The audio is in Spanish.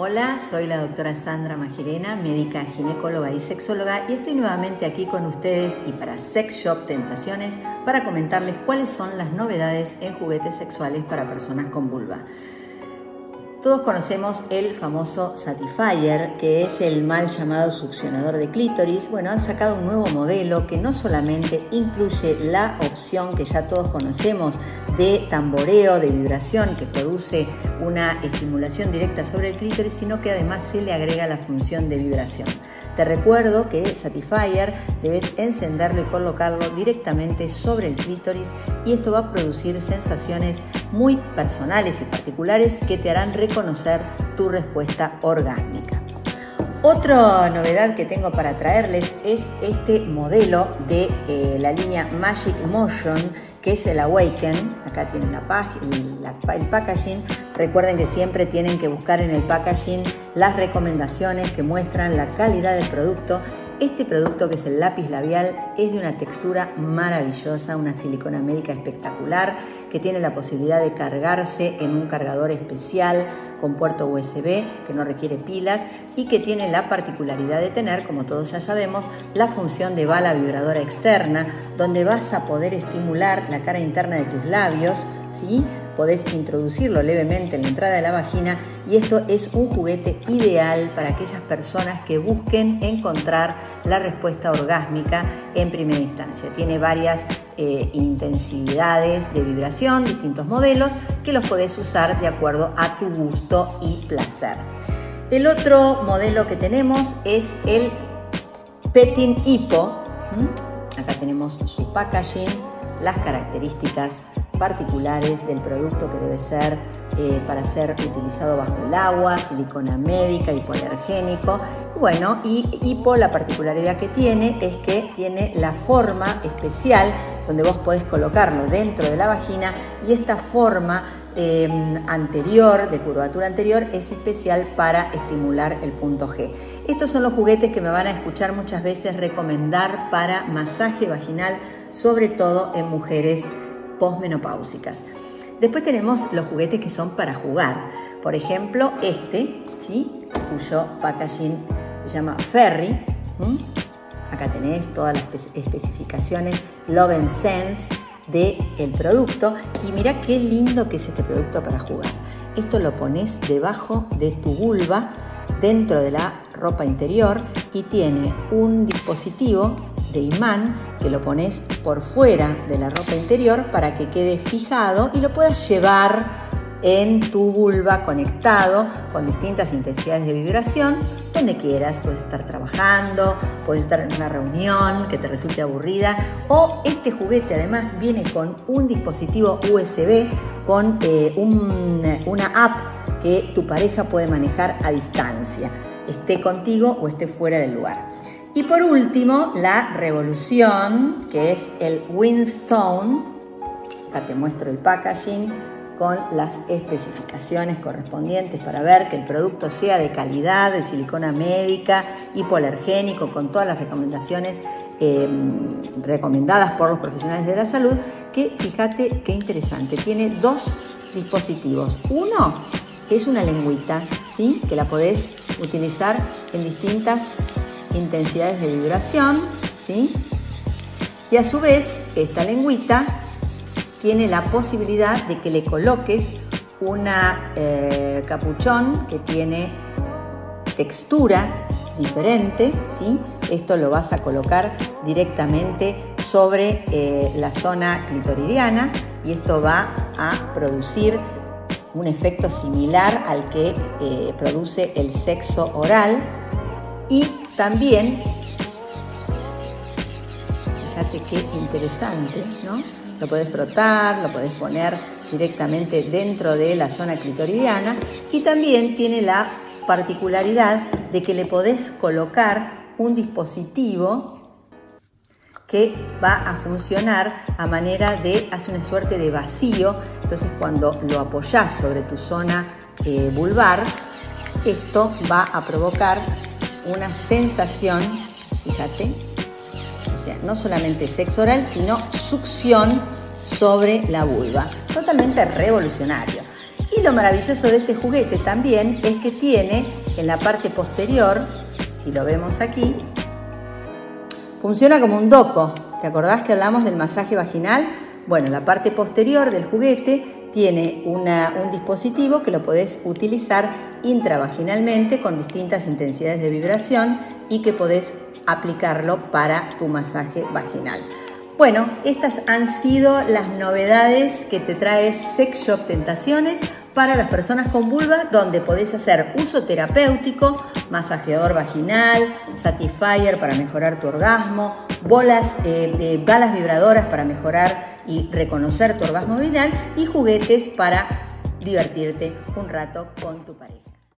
Hola, soy la doctora Sandra Magirena, médica ginecóloga y sexóloga y estoy nuevamente aquí con ustedes y para Sex Shop Tentaciones para comentarles cuáles son las novedades en juguetes sexuales para personas con vulva. Todos conocemos el famoso Satisfyer, que es el mal llamado succionador de clítoris. Bueno, han sacado un nuevo modelo que no solamente incluye la opción que ya todos conocemos de tamboreo, de vibración, que produce una estimulación directa sobre el clítoris, sino que además se le agrega la función de vibración. Te recuerdo que Satisfyer debes encenderlo y colocarlo directamente sobre el clítoris y esto va a producir sensaciones muy personales y particulares que te harán reconocer tu respuesta orgásmica. Otra novedad que tengo para traerles es este modelo de eh, la línea Magic Motion que es el Awaken. Acá tienen la, la, el packaging. Recuerden que siempre tienen que buscar en el packaging las recomendaciones que muestran la calidad del producto este producto, que es el lápiz labial, es de una textura maravillosa, una silicona médica espectacular, que tiene la posibilidad de cargarse en un cargador especial con puerto USB que no requiere pilas y que tiene la particularidad de tener, como todos ya sabemos, la función de bala vibradora externa, donde vas a poder estimular la cara interna de tus labios, ¿sí? Podés introducirlo levemente en la entrada de la vagina y esto es un juguete ideal para aquellas personas que busquen encontrar la respuesta orgásmica en primera instancia. Tiene varias eh, intensidades de vibración, distintos modelos que los podés usar de acuerdo a tu gusto y placer. El otro modelo que tenemos es el Petin Hippo. Acá tenemos su packaging, las características particulares del producto que debe ser eh, para ser utilizado bajo el agua, silicona médica, hipoalergénico. Bueno, y hipo la particularidad que tiene es que tiene la forma especial donde vos podés colocarlo dentro de la vagina y esta forma em, anterior, de curvatura anterior, es especial para estimular el punto G. Estos son los juguetes que me van a escuchar muchas veces recomendar para masaje vaginal, sobre todo en mujeres posmenopáusicas. Después tenemos los juguetes que son para jugar. Por ejemplo, este, ¿sí? cuyo packaging se llama Ferry. Acá tenés todas las especificaciones Love and Sense del el producto. Y mira qué lindo que es este producto para jugar. Esto lo pones debajo de tu vulva, dentro de la ropa interior, y tiene un dispositivo imán que lo pones por fuera de la ropa interior para que quede fijado y lo puedas llevar en tu vulva conectado con distintas intensidades de vibración, donde quieras, puedes estar trabajando, puedes estar en una reunión que te resulte aburrida o este juguete además viene con un dispositivo USB con eh, una app que tu pareja puede manejar a distancia, esté contigo o esté fuera del lugar. Y por último, la revolución, que es el Windstone. Acá te muestro el packaging con las especificaciones correspondientes para ver que el producto sea de calidad, de silicona médica, hipoalergénico, con todas las recomendaciones em, recomendadas por los profesionales de la salud, que fíjate qué interesante, tiene dos dispositivos. Uno es una lengüita, ¿sí? que la podés utilizar en distintas intensidades de vibración, ¿sí? Y a su vez, esta lengüita tiene la posibilidad de que le coloques una eh, capuchón que tiene textura diferente, ¿sí? Esto lo vas a colocar directamente sobre eh, la zona clitoridiana y esto va a producir un efecto similar al que eh, produce el sexo oral y también, fíjate qué interesante, ¿no? Lo puedes frotar, lo puedes poner directamente dentro de la zona clitoridiana y también tiene la particularidad de que le podés colocar un dispositivo que va a funcionar a manera de, hace una suerte de vacío, entonces cuando lo apoyás sobre tu zona eh, vulvar, esto va a provocar una sensación, fíjate, o sea, no solamente sexo oral, sino succión sobre la vulva. Totalmente revolucionario. Y lo maravilloso de este juguete también es que tiene en la parte posterior, si lo vemos aquí, funciona como un doco. ¿Te acordás que hablamos del masaje vaginal? Bueno, la parte posterior del juguete tiene un dispositivo que lo podés utilizar intravaginalmente con distintas intensidades de vibración y que podés aplicarlo para tu masaje vaginal. Bueno, estas han sido las novedades que te trae Sex Shop Tentaciones para las personas con vulva, donde podés hacer uso terapéutico, masajeador vaginal, satisfier para mejorar tu orgasmo, bolas, eh, eh, balas vibradoras para mejorar y reconocer tu orgasmo vaginal y juguetes para divertirte un rato con tu pareja.